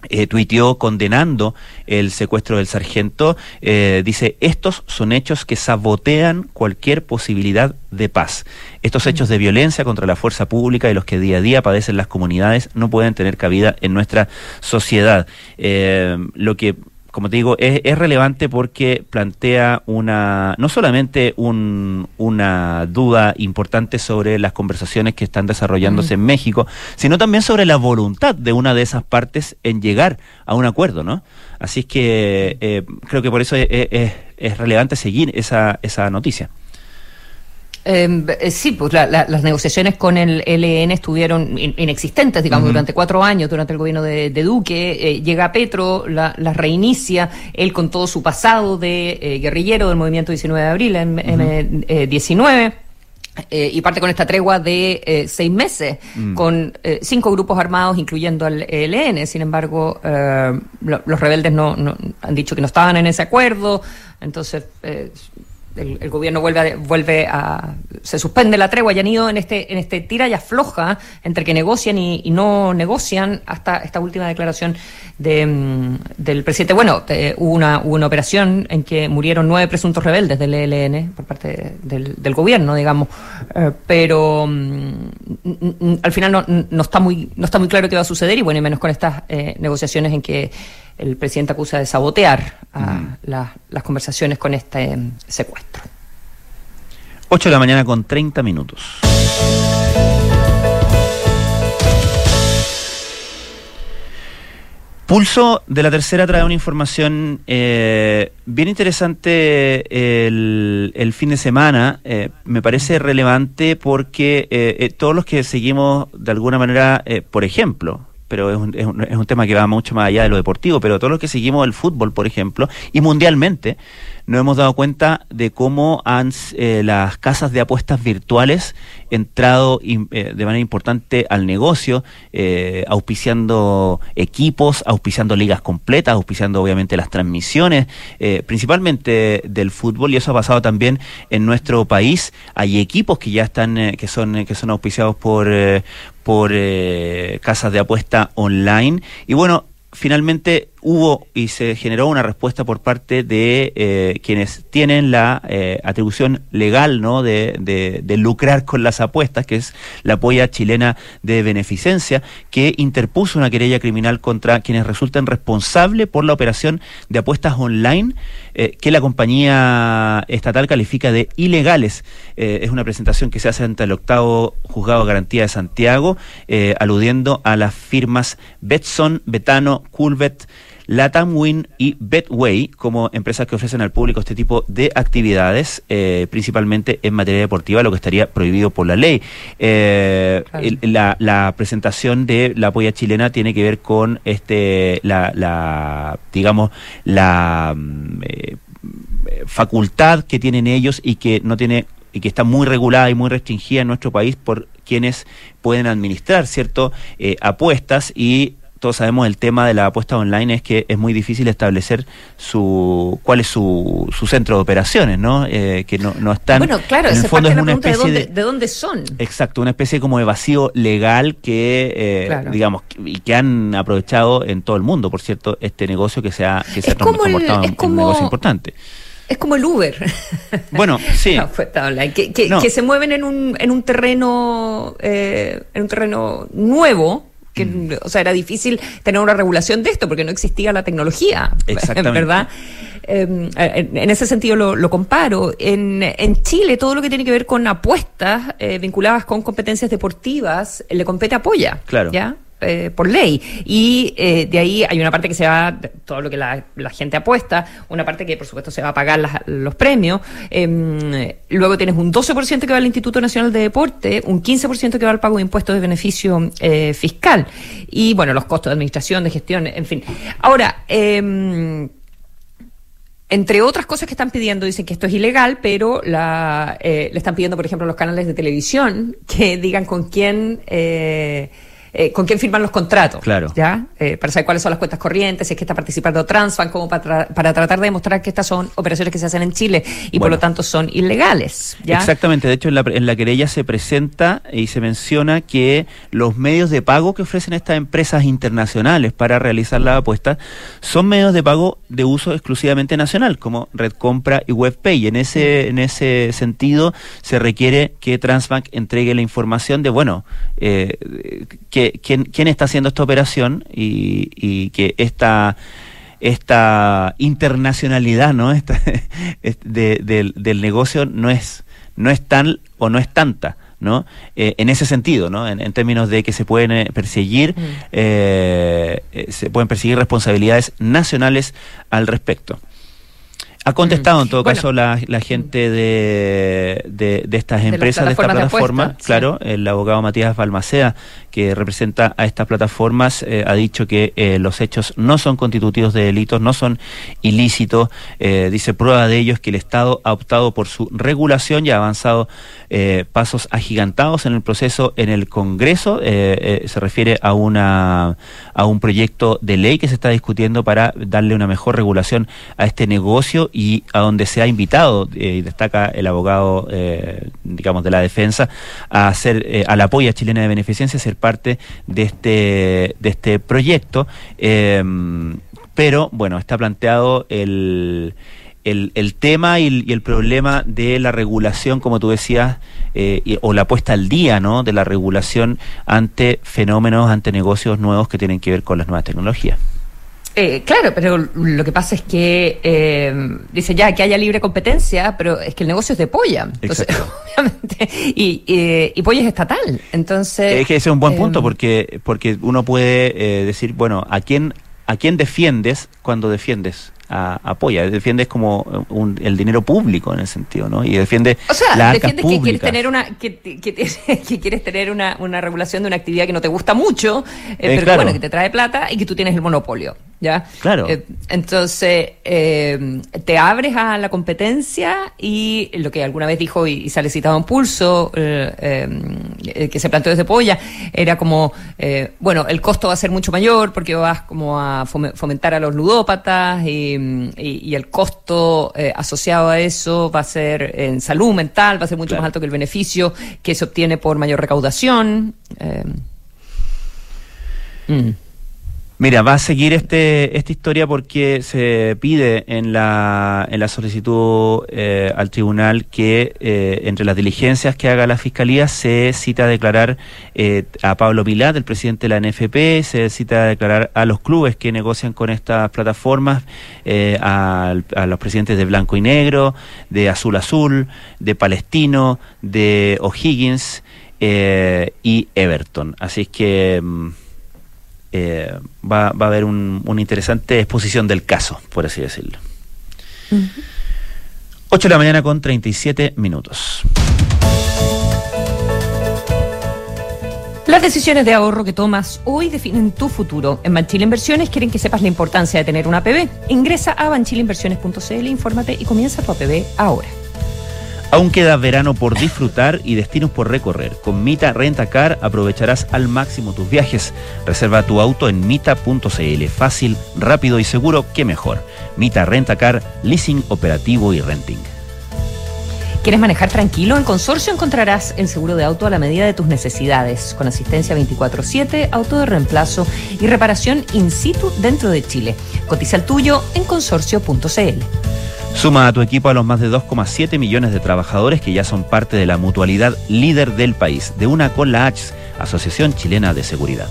eh, tuiteó condenando el secuestro del sargento, eh, dice, estos son hechos que sabotean cualquier posibilidad de paz. Estos hechos de violencia contra la fuerza pública y los que día a día padecen las comunidades no pueden tener cabida en nuestra sociedad. Eh, lo que como te digo, es, es, relevante porque plantea una, no solamente un, una duda importante sobre las conversaciones que están desarrollándose en México, sino también sobre la voluntad de una de esas partes en llegar a un acuerdo, ¿no? Así es que eh, creo que por eso es, es, es relevante seguir esa, esa noticia. Em, eh, sí, pues las negociaciones con el ELN estuvieron inexistentes, digamos, durante cuatro años, durante el gobierno de, Duque. Eh, llega Petro, las la reinicia, él con todo su pasado de eh, guerrillero del movimiento 19 de abril, en, 19 y parte con esta tregua de seis meses, mm. con cinco grupos armados, incluyendo al ELN. Sin embargo, los rebeldes no, no, han dicho que no estaban en ese acuerdo. Entonces, el, gobierno vuelve a, vuelve a se suspende la tregua y han ido en este en este tira y afloja entre que negocian y, no negocian hasta esta última declaración de, mm, del presidente. Bueno hubo una hubo una operación en que murieron nueve presuntos rebeldes del ELN por parte del, del gobierno digamos. Eh, pero mm, al final no, no está muy no está muy claro qué va a suceder y bueno y menos con estas eh, negociaciones en que el presidente acusa de sabotear a las conversaciones con este em, secuestro. 8 de la mañana con 30 minutos. Pulso de la tercera trae una información eh, bien interesante el, fin de semana. Eh, me parece relevante porque eh, todos los que seguimos de alguna manera, por ejemplo, pero es un, es, un, es un tema que va mucho más allá de lo deportivo, pero todos los que seguimos el fútbol, por ejemplo, y mundialmente, nos hemos dado cuenta de cómo han eh, las casas de apuestas virtuales entrado eh, de manera importante al negocio, eh, auspiciando equipos, auspiciando ligas completas, auspiciando obviamente las transmisiones, principalmente del fútbol, y eso ha pasado también en nuestro país. Hay equipos que ya están, que son, que son auspiciados por por casas de apuesta online. Y bueno, finalmente hubo y se generó una respuesta por parte de eh, quienes tienen la eh, atribución legal ¿no? De, de, lucrar con las apuestas, que es la polla chilena de beneficencia, que interpuso una querella criminal contra quienes resultan responsables por la operación de apuestas online eh, que la compañía estatal califica de ilegales. es una presentación que se hace ante el octavo juzgado de garantía de Santiago, aludiendo a las firmas Betson, Betano, Culvet, Latam Win y Betway como empresas que ofrecen al público este tipo de actividades, eh, principalmente en materia deportiva, lo que estaría prohibido por la ley. Eh, la, presentación de la polla chilena tiene que ver con este la, la digamos la mm, eh, facultad que tienen ellos y que no tiene y que está muy regulada y muy restringida en nuestro país por quienes pueden administrar cierto eh, apuestas y todos sabemos el tema de la apuesta online es que es muy difícil establecer su cuál es su, su centro de operaciones, ¿no? Eh, que no, no están. Bueno, claro, en el fondo es una especie de dónde, son. Exacto, una especie como de vacío legal que, eh, digamos, y que han aprovechado en todo el mundo, por cierto, este negocio que se ha, que se ha en un negocio importante. Es como el Uber. Bueno, sí. que, que, se mueven en un, en un terreno, eh, en un terreno nuevo. Que, mm. O sea, era difícil tener una regulación de esto porque no existía la tecnología, Exactamente. ¿verdad? Em, en ese sentido lo, lo, comparo. En, en Chile todo lo que tiene que ver con apuestas eh, vinculadas con competencias deportivas le compete apoya. Claro. ¿Ya? Eh, por ley. Y eh, de ahí hay una parte que se va, todo lo que la, gente apuesta, una parte que por supuesto se va a pagar los premios. Em, luego tienes un 12% que va al Instituto Nacional de Deporte, un 15% que va al pago de impuestos de beneficio eh, fiscal. Y bueno, los costos de administración, de gestión, en fin. Ahora, em, entre otras cosas que están pidiendo, dicen que esto es ilegal, pero le están pidiendo, por ejemplo, a los canales de televisión que digan con quién eh, con quién firman los contratos. Claro. ¿Ya? Eh, para saber cuáles son las cuentas corrientes, si es que está participando Transbank, como para, para tratar de demostrar que estas son operaciones que se hacen en Chile y por lo tanto son ilegales. ¿ya? Exactamente. De hecho, en la, en la querella se presenta y se menciona que los medios de pago que ofrecen estas empresas internacionales para realizar la apuesta son medios de pago de uso exclusivamente nacional, como Red Compra y WebPay. En ese, en ese sentido, se requiere que Transbank entregue la información de, bueno, eh, que quién, está haciendo esta operación y, que esta esta internacionalidad no esta, del negocio no es no es tal o no es tanta ¿no? Eh, en ese sentido, ¿no? En, términos de que se pueden eh, perseguir, mm. eh, se pueden perseguir responsabilidades nacionales al respecto. Ha contestado en todo caso la, gente de, de, estas empresas, de, esta plataforma, claro, el abogado Matías Balmacea, que representa a estas plataformas, eh, ha dicho que eh, los hechos no son constitutivos de delitos, no son ilícitos. Eh, dice prueba de ello es que el Estado ha optado por su regulación y ha avanzado pasos agigantados en el proceso en el Congreso. se refiere a, una, a un proyecto de ley que se está discutiendo para darle una mejor regulación a este negocio y a donde se ha invitado, y destaca el abogado, digamos, de la defensa, a hacer, a la apoya chilena de beneficencia, ser parte de este, de este proyecto. pero, bueno, está planteado el, el, tema y el, problema de la regulación, como tú decías, o la puesta al día, ¿no? De la regulación ante fenómenos, ante negocios nuevos que tienen que ver con las nuevas tecnologías. Eh, claro, pero lo que pasa es que eh, dice ya que haya libre competencia, pero es que el negocio es de polla. Entonces, obviamente, y, y, polla es estatal. Entonces. Es que ese es un buen punto em, porque, porque uno puede eh, decir, bueno, ¿a quién, ¿a quién defiendes cuando defiendes? apoya, defiendes como un, el dinero público en el sentido, ¿no? Y defiende o sea, defiendes que quieres tener una que, que, quieres tener una, una, regulación de una actividad que no te gusta mucho, eh, pero que, bueno, que te trae plata y que tú tienes el monopolio, ¿ya? Claro. Eh, entonces, eh, te abres a la competencia y lo que alguna vez dijo y, sale citado en Pulso, que se planteó desde Polla, era como, bueno, el costo va a ser mucho mayor porque vas como a fomentar a los ludópatas y y, el costo eh, asociado a eso va a ser en salud mental, va a ser mucho más alto que el beneficio que se obtiene por mayor recaudación. Eh, mm. Mira, va a seguir este, esta historia porque se pide en la, en la solicitud eh, al tribunal que eh, entre las diligencias que haga la Fiscalía se cita a declarar eh, a Pablo Pilat, el presidente de la NFP, se cita a declarar a los clubes que negocian con estas plataformas, a, a, los presidentes de Blanco y Negro, de Azul Azul, de Palestino, de O'Higgins y Everton. Así es que... Eh, va, va, a haber una interesante exposición del caso, por así decirlo. 8 de la mañana con 37 minutos. Las decisiones de ahorro que tomas hoy definen tu futuro. En Banchile Inversiones quieren que sepas la importancia de tener una APB. Ingresa a banchileinversiones.cl, infórmate y comienza tu APB ahora. Aún queda verano por disfrutar y destinos por recorrer. Con Mita Rentacar aprovecharás al máximo tus viajes. Reserva tu auto en mita.cl. Fácil, rápido y seguro, que mejor. Mita Rentacar, leasing operativo y renting. ¿Quieres manejar tranquilo? En Consorcio encontrarás el seguro de auto a la medida de tus necesidades, con asistencia 24/7, auto de reemplazo y reparación in situ dentro de Chile. Cotiza el tuyo en consorcio.cl. Suma a tu equipo a los más de 2,7 millones de trabajadores que ya son parte de la mutualidad líder del país, de una con la H, Asociación Chilena de Seguridad.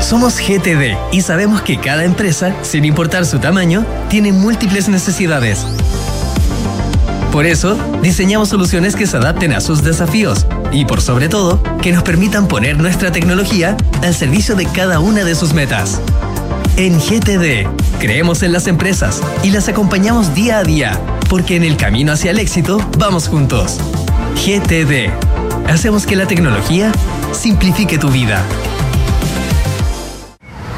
Somos GTD y sabemos que cada empresa, sin importar su tamaño, tiene múltiples necesidades. Por eso, diseñamos soluciones que se adapten a sus desafíos y, por sobre todo, que nos permitan poner nuestra tecnología al servicio de cada una de sus metas. En GTD, creemos en las empresas y las acompañamos día a día, porque en el camino hacia el éxito vamos juntos. GTD. Hacemos que la tecnología simplifique tu vida.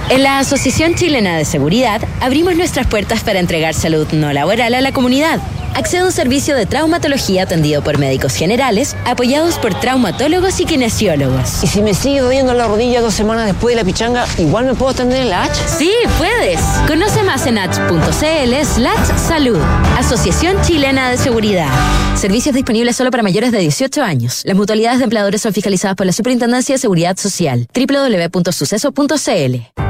En la Asociación Chilena de Seguridad abrimos nuestras puertas para entregar salud no laboral a la comunidad. Accede a un servicio de traumatología atendido por médicos generales, apoyados por traumatólogos y kinesiólogos. ¿Y si me sigue doliendo la rodilla dos semanas después de la pichanga, igual me puedo atender en la H? Sí, puedes. Conoce más en h.cl slash salud. Asociación Chilena de Seguridad. Servicios disponibles solo para mayores de 18 años. Las mutualidades de empleadores son fiscalizadas por la Superintendencia de Seguridad Social. www.suceso.cl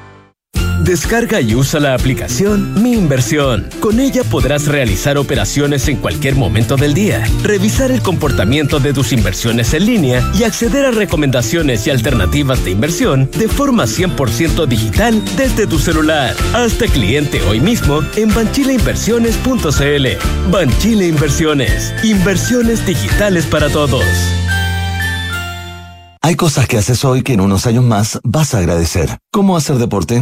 Descarga y usa la aplicación Mi Inversión. Con ella podrás realizar operaciones en cualquier momento del día, revisar el comportamiento de tus inversiones en línea y acceder a recomendaciones y alternativas de inversión de forma 100% digital desde tu celular. Hasta cliente hoy mismo en banchileinversiones.cl. Banchile Inversiones. Inversiones digitales para todos. Hay cosas que haces hoy que en unos años más vas a agradecer. ¿Cómo hacer deporte?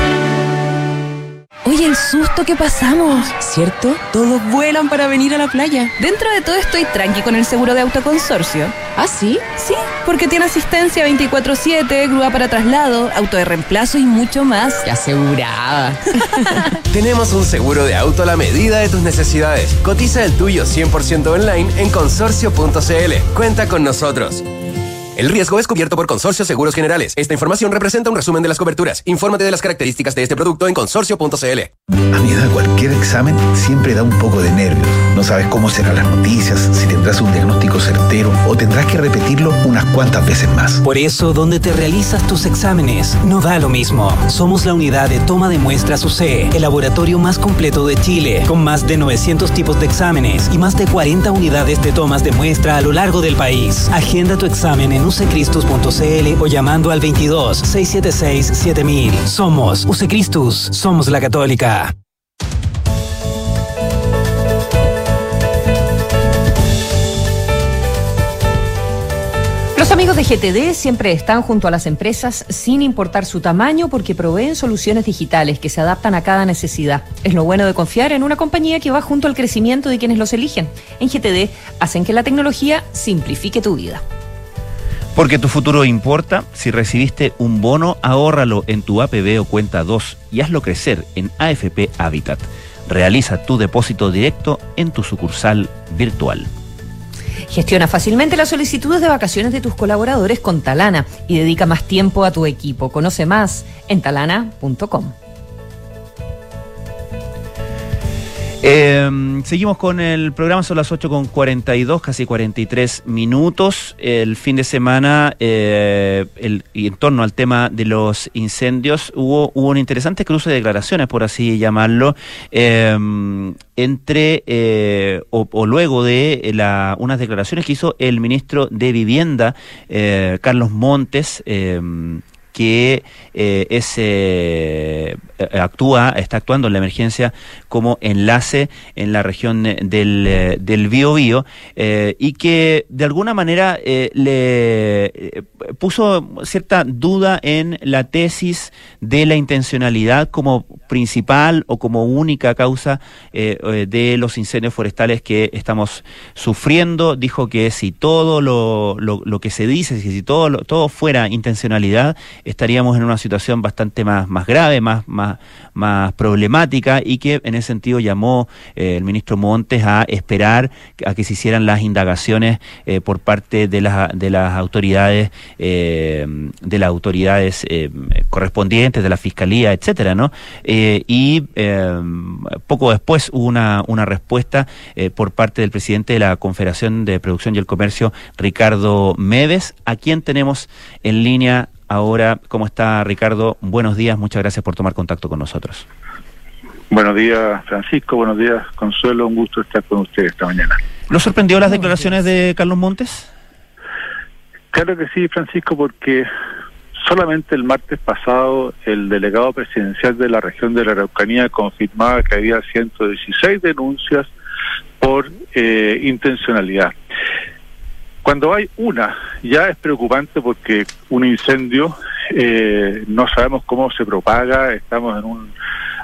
Oye, el susto que pasamos, ¿cierto? Todos vuelan para venir a la playa. Dentro de todo estoy tranqui con el seguro de autoconsorcio. ¿Ah, sí? Sí, porque tiene asistencia 24-7, grúa para traslado, auto de reemplazo y mucho más. ¡Qué asegurada! Tenemos un seguro de auto a la medida de tus necesidades. Cotiza el tuyo 100% online en consorcio.cl. Cuenta con nosotros. El riesgo es cubierto por Consorcio Seguros Generales. Esta información representa un resumen de las coberturas. Infórmate de las características de este producto en consorcio.cl. A mi edad, cualquier examen siempre da un poco de nervios. No sabes cómo serán las noticias, si tendrás un diagnóstico certero o tendrás que repetirlo unas cuantas veces más. Por eso, donde te realizas tus exámenes, no da lo mismo. Somos la unidad de toma de muestras UC, el laboratorio más completo de Chile, con más de 900 tipos de exámenes y más de 40 unidades de tomas de muestra a lo largo del país. Agenda tu examen en usecristus.cl o llamando al 22 676 7000. Somos Usecristus, somos la Católica. Los amigos de GTD siempre están junto a las empresas sin importar su tamaño porque proveen soluciones digitales que se adaptan a cada necesidad. Es lo bueno de confiar en una compañía que va junto al crecimiento de quienes los eligen. En GTD hacen que la tecnología simplifique tu vida. Porque tu futuro importa, si recibiste un bono, ahórralo en tu APB o cuenta 2 y hazlo crecer en AFP Habitat. Realiza tu depósito directo en tu sucursal virtual. Gestiona fácilmente las solicitudes de vacaciones de tus colaboradores con Talana y dedica más tiempo a tu equipo. Conoce más en talana.com. Eh, seguimos con el programa, son las 8 con 42, casi 43 minutos. El fin de semana, eh, y en torno al tema de los incendios, hubo, hubo un interesante cruce de declaraciones, por así llamarlo, eh, entre eh, o, o, luego de la, unas declaraciones que hizo el ministro de Vivienda, eh, Carlos Montes que eh, eh, actúa, está actuando en la emergencia como enlace en la región del, del Biobío eh, y que de alguna manera le puso cierta duda en la tesis de la intencionalidad como principal o como única causa de los incendios forestales que estamos sufriendo. Dijo que si todo lo, lo, lo que se dice, si todo, lo, todo fuera intencionalidad, estaríamos en una situación bastante más, más grave, más, más, más problemática y que en ese sentido llamó eh, el ministro Montes a esperar a que se hicieran las indagaciones eh, por parte de las, de las autoridades, eh, de las autoridades correspondientes, de la fiscalía, etcétera, ¿no? y poco después hubo una, una respuesta por parte del presidente de la Confederación de Producción y el Comercio, Ricardo Medes, a quien tenemos en línea ahora. ¿Cómo está Ricardo? Buenos días, muchas gracias por tomar contacto con nosotros. Buenos días, Francisco. Buenos días, Consuelo. Un gusto estar con usted esta mañana. ¿Lo sorprendió las declaraciones de Carlos Montes? Claro que sí, Francisco, porque solamente el martes pasado el delegado presidencial de la región de la Araucanía confirmaba que había 116 denuncias por eh, intencionalidad. Cuando hay una, ya es preocupante porque un incendio eh, no sabemos cómo se propaga, estamos en un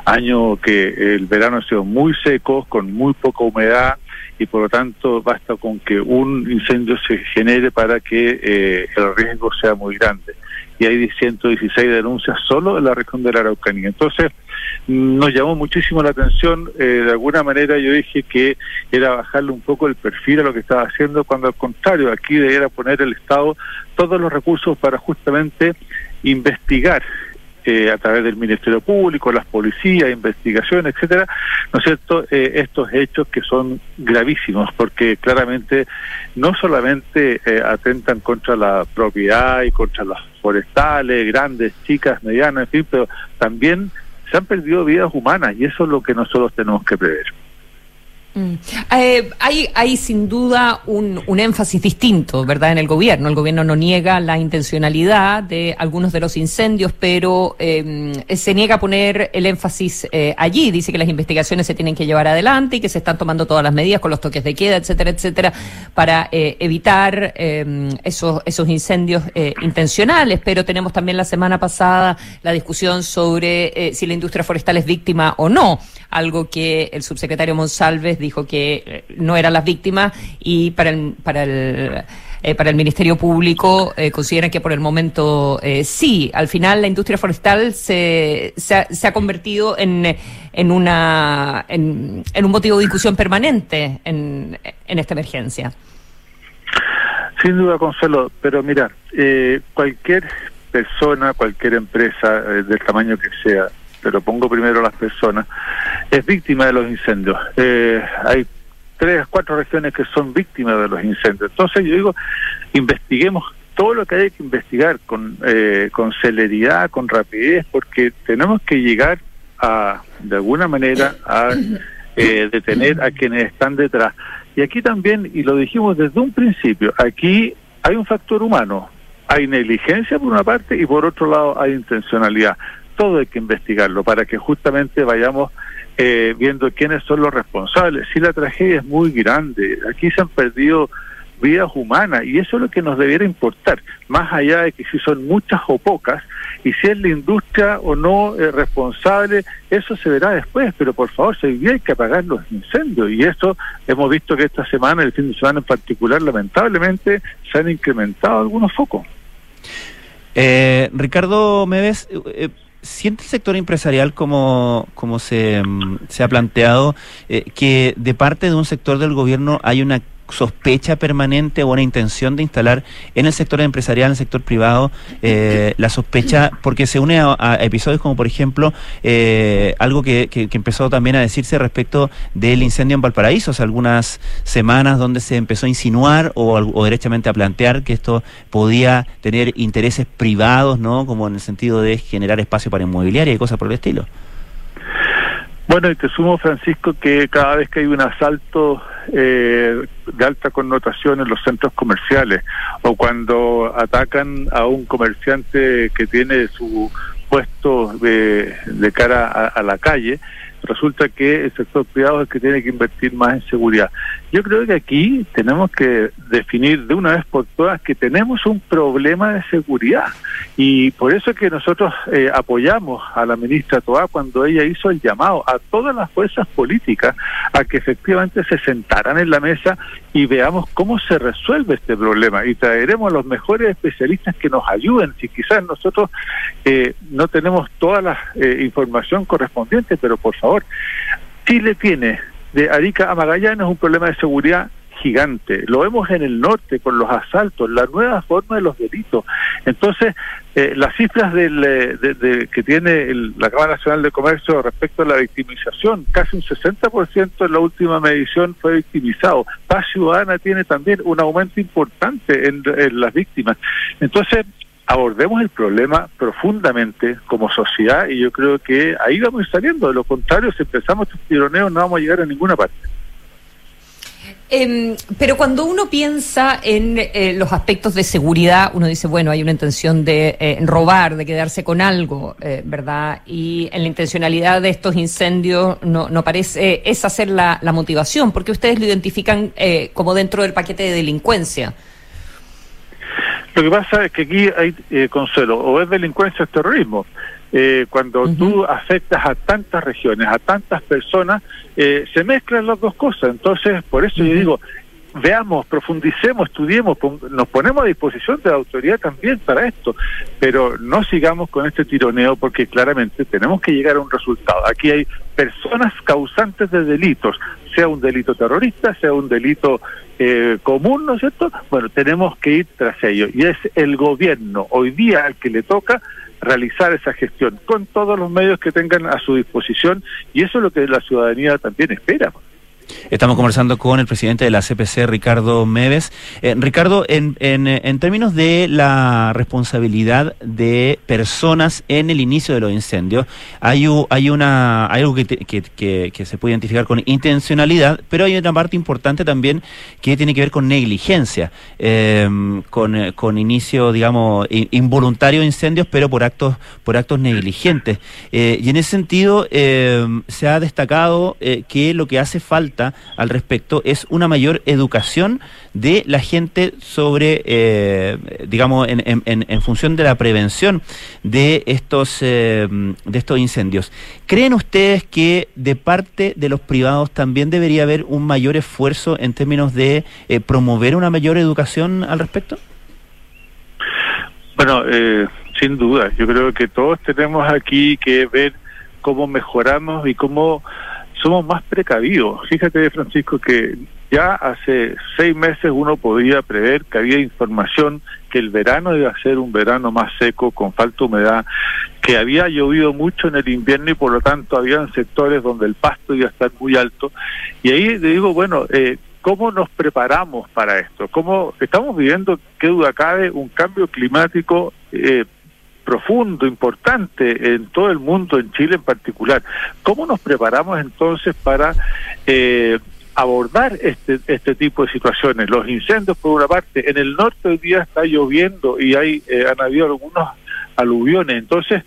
año que el verano ha sido muy seco, con muy poca humedad y por lo tanto basta con que un incendio se genere para que eh, el riesgo sea muy grande. Y hay 116 denuncias solo en la región de la Araucanía. Entonces, nos llamó muchísimo la atención. Eh, de alguna manera yo dije que era bajarle un poco el perfil a lo que estaba haciendo, cuando al contrario, aquí debiera poner el Estado todos los recursos para justamente investigar eh, a través del Ministerio Público, las policías, investigación, etcétera, ¿no es cierto?, eh, estos hechos que son gravísimos, porque claramente no solamente eh, atentan contra la propiedad y contra las forestales, grandes, chicas, medianas, en fin, pero también se han perdido vidas humanas y eso es lo que nosotros tenemos que prever. Mm. Eh, hay, hay sin duda un, un, énfasis distinto, ¿verdad?, en el gobierno. El gobierno no niega la intencionalidad de algunos de los incendios, pero eh, se niega a poner el énfasis eh, allí. Dice que las investigaciones se tienen que llevar adelante y que se están tomando todas las medidas con los toques de queda, etcétera, etcétera, para eh, evitar em, esos, esos incendios intencionales. Pero tenemos también la semana pasada la discusión sobre si la industria forestal es víctima o no, algo que el subsecretario Monsalves dijo que eh, no eran las víctimas y para el, para el eh, para el Ministerio Público eh, consideran que por el momento eh, sí. Al final la industria forestal se, se, ha, se ha convertido en, en, una, en, en, un motivo de discusión permanente en, en esta emergencia. Sin duda, Consuelo, pero mira, cualquier persona, cualquier empresa del tamaño que sea, pero pongo primero las personas, es víctima de los incendios. Eh, hay tres, cuatro regiones que son víctimas de los incendios. Entonces yo digo, investiguemos todo lo que hay que investigar con, eh, con celeridad, con rapidez, porque tenemos que llegar a, de alguna manera, a eh, detener a quienes están detrás. Y aquí también, y lo dijimos desde un principio, aquí hay un factor humano, hay negligencia por una parte y por otro lado hay intencionalidad. Todo hay que investigarlo para que justamente vayamos eh, viendo quiénes son los responsables. Si la tragedia es muy grande, aquí se han perdido vidas humanas y eso es lo que nos debiera importar, más allá de que si son muchas o pocas y si es la industria o no eh, responsable, eso se verá después, pero por favor, si hay que apagar los incendios y eso hemos visto que esta semana, el fin de semana en particular, lamentablemente se han incrementado algunos focos. Eh, Ricardo Meves, eh, ¿siente el sector empresarial como, como se, mm, se ha planteado eh, que de parte de un sector del gobierno hay una sospecha permanente o una intención de instalar en el sector empresarial, en el sector privado, eh, la sospecha, porque se une a, episodios como, por ejemplo, eh, algo que, que, empezó también a decirse respecto del incendio en Valparaíso, hace algunas semanas donde se empezó a insinuar o, o derechamente a plantear que esto podía tener intereses privados, ¿no? Como en el sentido de generar espacio para inmobiliaria y cosas por el estilo. Bueno, y te sumo, Francisco, que cada vez que hay un asalto eh, de alta connotación en los centros comerciales o cuando atacan a un comerciante que tiene su puesto de, cara a la calle, resulta que el sector privado es el que tiene que invertir más en seguridad. Yo creo que aquí tenemos que definir de una vez por todas que tenemos un problema de seguridad. Y por eso es que nosotros eh, apoyamos a la ministra Toá cuando ella hizo el llamado a todas las fuerzas políticas a que efectivamente se sentaran en la mesa y veamos cómo se resuelve este problema. Y traeremos los mejores especialistas que nos ayuden. Si quizás nosotros eh, no tenemos toda la eh, información correspondiente pero por favor Chile tiene de Arica a Magallanes un problema de seguridad gigante. Lo vemos en el norte con los asaltos, la nueva forma de los delitos. Entonces, eh, las cifras del, eh, de, que tiene la Cámara Nacional de Comercio respecto a la victimización, casi un 60% en la última medición fue victimizado. Paz Ciudadana tiene también un aumento importante en las víctimas. Entonces, abordemos el problema profundamente como sociedad y yo creo que ahí vamos saliendo. De lo contrario, si empezamos estos tironeos no vamos a llegar a ninguna parte. Em, pero cuando uno piensa en eh, los aspectos de seguridad, uno dice, bueno, hay una intención de eh, robar, de quedarse con algo, eh, ¿verdad? Y en la intencionalidad de estos incendios no, no parece esa ser la, la motivación, porque ustedes lo identifican como dentro del paquete de delincuencia. Lo que pasa es que aquí hay eh, consuelo, o es delincuencia o es terrorismo. Eh, cuando tú afectas a tantas regiones, a tantas personas, eh, se mezclan las dos cosas. Entonces, por eso yo digo, veamos, profundicemos, estudiemos, nos ponemos a disposición de la autoridad también para esto, pero no sigamos con este tironeo porque claramente tenemos que llegar a un resultado. Aquí hay personas causantes de delitos, sea un delito terrorista, sea un delito eh, común, ¿no es cierto? Bueno, tenemos que ir tras ello. Y es el gobierno hoy día al que le toca realizar esa gestión con todos los medios que tengan a su disposición y eso es lo que la ciudadanía también espera. Estamos conversando con el presidente de la CPC, Ricardo Meves. Eh, Ricardo, en, en, en, términos de la responsabilidad de personas en el inicio de los incendios, hay, hay, una, algo que, que, que, se puede identificar con intencionalidad, pero hay una parte importante también que tiene que ver con negligencia, em, con, con, inicio, digamos, involuntario de incendios, pero por actos, por actos negligentes. Eh, y en ese sentido, se ha destacado eh, que lo que hace falta al respecto es una mayor educación de la gente sobre, eh, digamos, en, función de la prevención de estos, eh, de estos incendios. ¿Creen ustedes que de parte de los privados también debería haber un mayor esfuerzo en términos de eh, promover una mayor educación al respecto? Bueno, sin duda, yo creo que todos tenemos aquí que ver cómo mejoramos y cómo somos más precavidos. Fíjate, Francisco, que ya hace seis meses uno podía prever que había información que el verano iba a ser un verano más seco, con falta de humedad, que había llovido mucho en el invierno y por lo tanto habían sectores donde el pasto iba a estar muy alto. Y ahí le digo, bueno, eh, ¿cómo nos preparamos para esto? ¿Cómo estamos viviendo, qué duda cabe, un cambio climático eh, profundo, importante en todo el mundo, en Chile en particular. ¿Cómo nos preparamos entonces para eh, abordar este, este tipo de situaciones. Los incendios, por una parte, en el norte hoy día está lloviendo y hay eh, han habido algunos aluviones. Entonces,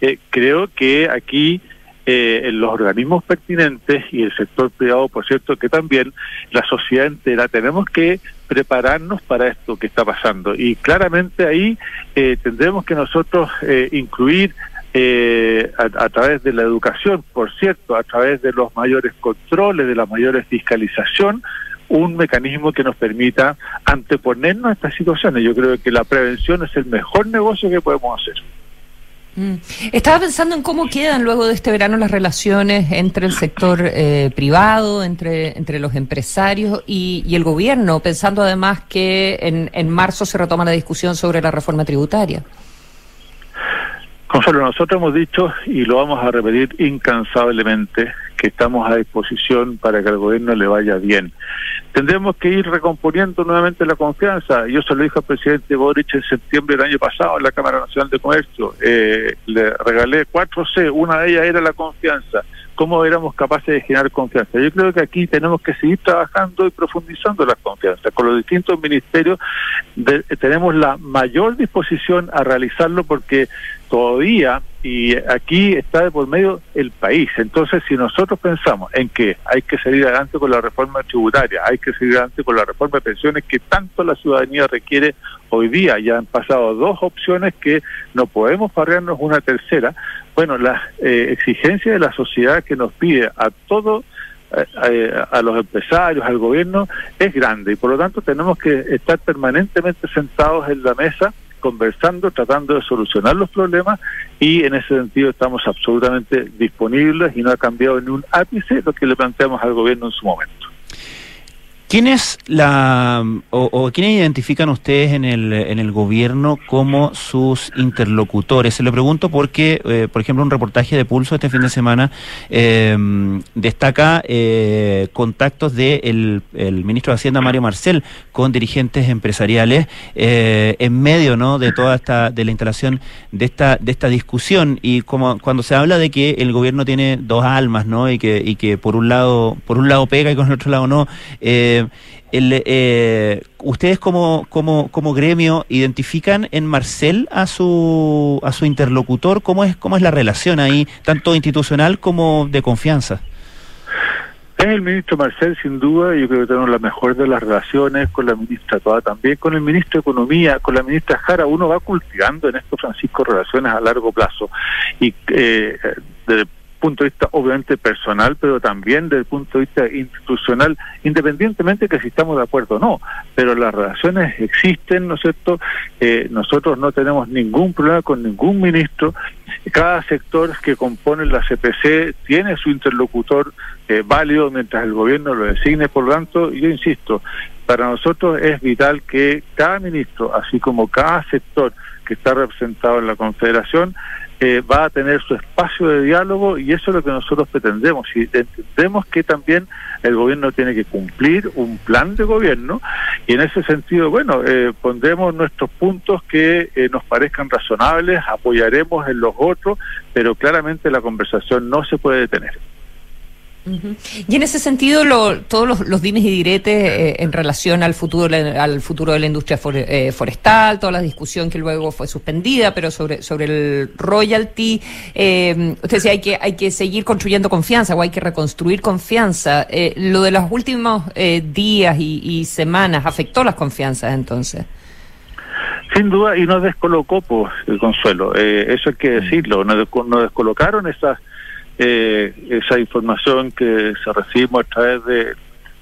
eh, creo que aquí eh, los organismos pertinentes y el sector privado, por cierto, que también la sociedad entera, tenemos que prepararnos para esto que está pasando. Y claramente ahí eh, tendremos que nosotros eh, incluir eh, a, a, través de la educación, por cierto, a través de los mayores controles, de la mayor fiscalización, un mecanismo que nos permita anteponernos a estas situaciones. Yo creo que la prevención es el mejor negocio que podemos hacer. Mm. Estaba pensando en cómo quedan luego de este verano las relaciones entre el sector eh, privado, entre, entre los empresarios y, y, el gobierno, pensando además que en, en marzo se retoma la discusión sobre la reforma tributaria. Consuelo, nosotros hemos dicho y lo vamos a repetir incansablemente que estamos a disposición para que al gobierno le vaya bien. Tendremos que ir recomponiendo nuevamente la confianza. Yo se lo dije al presidente Boric en septiembre del año pasado en la Cámara Nacional de Comercio. Eh, le regalé cuatro C, una de ellas era la confianza cómo éramos capaces de generar confianza. Yo creo que aquí tenemos que seguir trabajando y profundizando la confianza. Con los distintos ministerios tenemos la mayor disposición a realizarlo porque todavía, y aquí está de por medio el país. Entonces, si nosotros pensamos en que hay que seguir adelante con la reforma tributaria, hay que seguir adelante con la reforma de pensiones que tanto la ciudadanía requiere hoy día, ya han pasado dos opciones que no podemos parrearnos una tercera. Bueno, la eh, exigencia de la sociedad que nos pide a todo eh, a los empresarios, al gobierno, es grande y por lo tanto tenemos que estar permanentemente sentados en la mesa conversando, tratando de solucionar los problemas y en ese sentido estamos absolutamente disponibles y no ha cambiado ni un ápice lo que le planteamos al gobierno en su momento. ¿Quién es la o, o quiénes identifican ustedes en el, en el gobierno como sus interlocutores? Se lo pregunto porque, eh, por ejemplo, un reportaje de Pulso este fin de semana eh, destaca eh, contactos del de el ministro de Hacienda Mario Marcel con dirigentes empresariales eh, en medio, ¿no? De toda esta de la instalación de esta de esta discusión y como cuando se habla de que el gobierno tiene dos almas, ¿no? Y que y que por un lado por un lado pega y con el otro lado no. Eh, el, eh, ¿Ustedes como, como, como gremio identifican en Marcel a su, a su interlocutor? ¿Cómo es, ¿Cómo es la relación ahí, tanto institucional como de confianza? Es el ministro Marcel, sin duda, yo creo que tenemos la mejor de las relaciones con la ministra Toda, también con el ministro de Economía, con la ministra Jara. Uno va cultivando en esto, Francisco, relaciones a largo plazo. Y eh, punto de vista obviamente personal, pero también desde el punto de vista institucional, independientemente de que si estamos de acuerdo o no, pero las relaciones existen, ¿no es cierto? Eh, nosotros no tenemos ningún problema con ningún ministro, cada sector que compone la CPC tiene su interlocutor eh, válido mientras el gobierno lo designe, por lo tanto, yo insisto, para nosotros es vital que cada ministro, así como cada sector que está representado en la Confederación, eh, va a tener su espacio de diálogo y eso es lo que nosotros pretendemos. Y entendemos que también el gobierno tiene que cumplir un plan de gobierno y en ese sentido, bueno, eh, pondremos nuestros puntos que eh, nos parezcan razonables, apoyaremos en los otros, pero claramente la conversación no se puede detener. Y en ese sentido, lo, todos los, los, dimes y diretes eh, en relación al futuro al futuro de la industria for, eh, forestal, toda la discusión que luego fue suspendida, pero sobre sobre el royalty, eh, usted decía hay que hay que seguir construyendo confianza o hay que reconstruir confianza. Eh, lo de los últimos eh, días y, y, semanas afectó las confianzas entonces. Sin duda y nos descolocó, pues, el consuelo. Eh, eso hay que decirlo. Nos, nos descolocaron esas eh, esa información que se recibimos a través de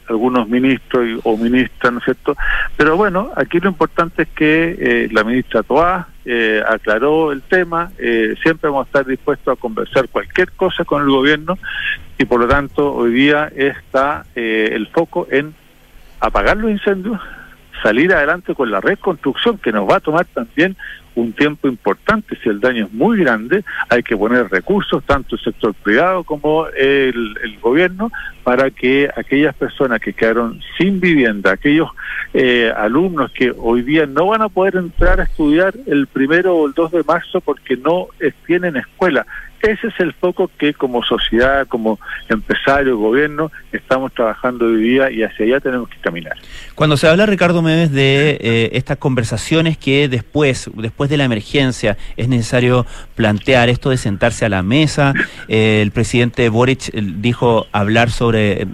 algunos ministros y, o ministras, ¿no es cierto? Pero bueno, aquí lo importante es que eh, la ministra Toá eh, aclaró el tema, eh, siempre vamos a estar dispuestos a conversar cualquier cosa con el gobierno y por lo tanto hoy día está eh, el foco en apagar los incendios, salir adelante con la reconstrucción que nos va a tomar también un tiempo importante. Si el daño es muy grande, hay que poner recursos, tanto el sector privado como el, gobierno, para que aquellas personas que quedaron sin vivienda, aquellos eh, alumnos que hoy día no van a poder entrar a estudiar el primero o el 2 de marzo porque no tienen escuela, ese es el foco que como sociedad, como empresario, gobierno, estamos trabajando hoy día y hacia allá tenemos que caminar. Cuando se habla, Ricardo Meves, de eh, estas conversaciones que después, después de la emergencia, es necesario plantear esto de sentarse a la mesa, eh, el presidente Boric eh, dijo hablar sobre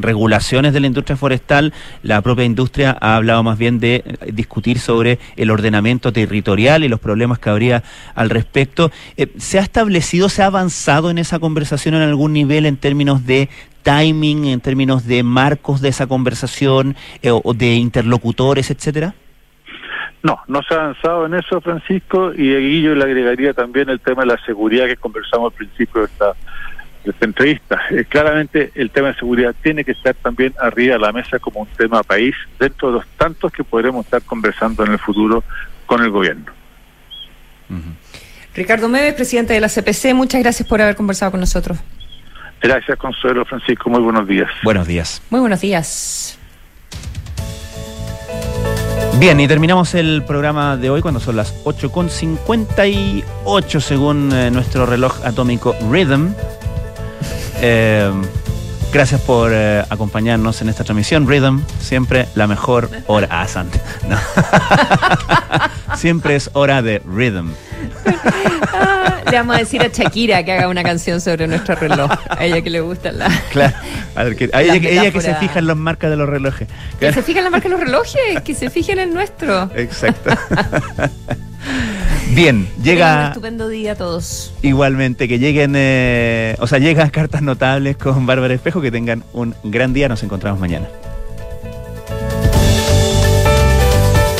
regulaciones de la industria forestal, la propia industria ha hablado más bien de discutir sobre el ordenamiento territorial y los problemas que habría al respecto. ¿Se ha establecido se ha avanzado en esa conversación en algún nivel en términos de timing, en términos de marcos de esa conversación eh, o de interlocutores, etcétera? No, no se ha avanzado en eso, Francisco, y aquí yo le agregaría también el tema de la seguridad que conversamos al principio de esta, entrevista. Eh, claramente el tema de seguridad tiene que estar también arriba de la mesa como un tema país, dentro de los tantos que podremos estar conversando en el futuro con el gobierno. Ricardo Meves, presidente de la CPC, muchas gracias por haber conversado con nosotros. Gracias, Consuelo Francisco. Muy buenos días. Buenos días. Muy buenos días. Bien, y terminamos el programa de hoy cuando son las 8.58 según eh, nuestro reloj atómico Rhythm. Eh, gracias por eh, acompañarnos en esta transmisión. Rhythm, siempre la mejor hora. Ah, siempre es hora de Rhythm. le vamos a decir a Shakira que haga una canción sobre nuestro reloj. A ella que le gusta la. Claro. A, ver, que, ella, que se fija en las marcas de los relojes. Que se fija en las marcas de los relojes, que se fijen en el nuestro. Exacto. Bien, llega. Un estupendo día a todos. Igualmente, que lleguen, eh, o sea, llegan cartas notables con Bárbara Espejo, que tengan un gran día. Nos encontramos mañana.